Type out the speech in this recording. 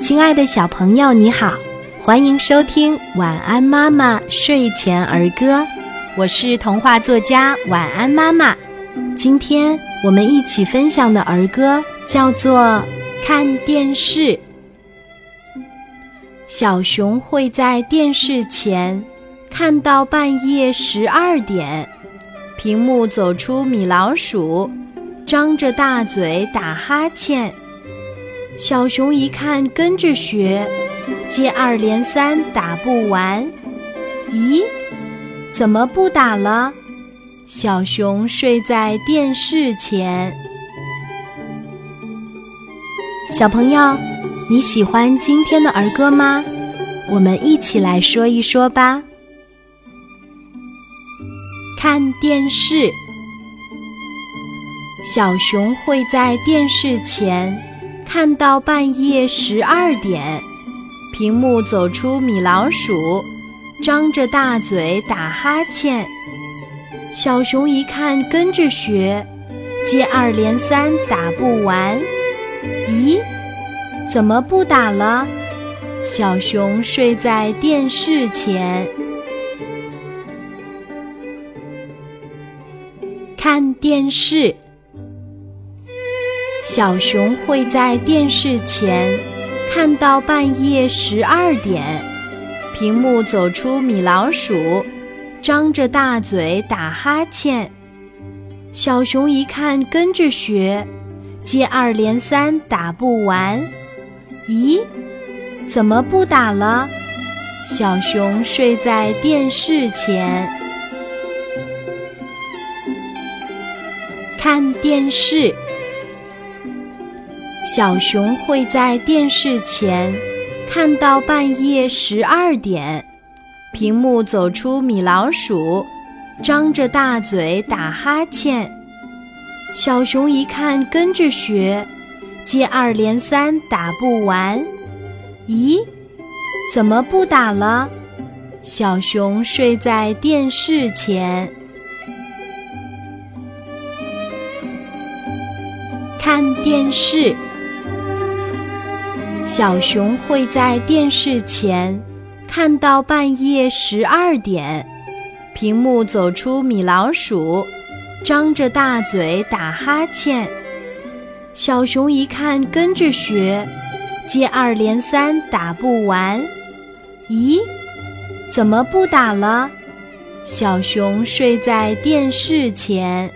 亲爱的小朋友，你好，欢迎收听《晚安妈妈睡前儿歌》，我是童话作家晚安妈妈。今天我们一起分享的儿歌叫做《看电视》。小熊会在电视前看到半夜十二点，屏幕走出米老鼠，张着大嘴打哈欠。小熊一看，跟着学，接二连三打不完。咦，怎么不打了？小熊睡在电视前。小朋友，你喜欢今天的儿歌吗？我们一起来说一说吧。看电视，小熊会在电视前。看到半夜十二点，屏幕走出米老鼠，张着大嘴打哈欠。小熊一看，跟着学，接二连三打不完。咦，怎么不打了？小熊睡在电视前，看电视。小熊会在电视前看到半夜十二点，屏幕走出米老鼠，张着大嘴打哈欠。小熊一看，跟着学，接二连三打不完。咦，怎么不打了？小熊睡在电视前，看电视。小熊会在电视前看到半夜十二点，屏幕走出米老鼠，张着大嘴打哈欠。小熊一看，跟着学，接二连三打不完。咦，怎么不打了？小熊睡在电视前，看电视。小熊会在电视前看到半夜十二点，屏幕走出米老鼠，张着大嘴打哈欠。小熊一看，跟着学，接二连三打不完。咦，怎么不打了？小熊睡在电视前。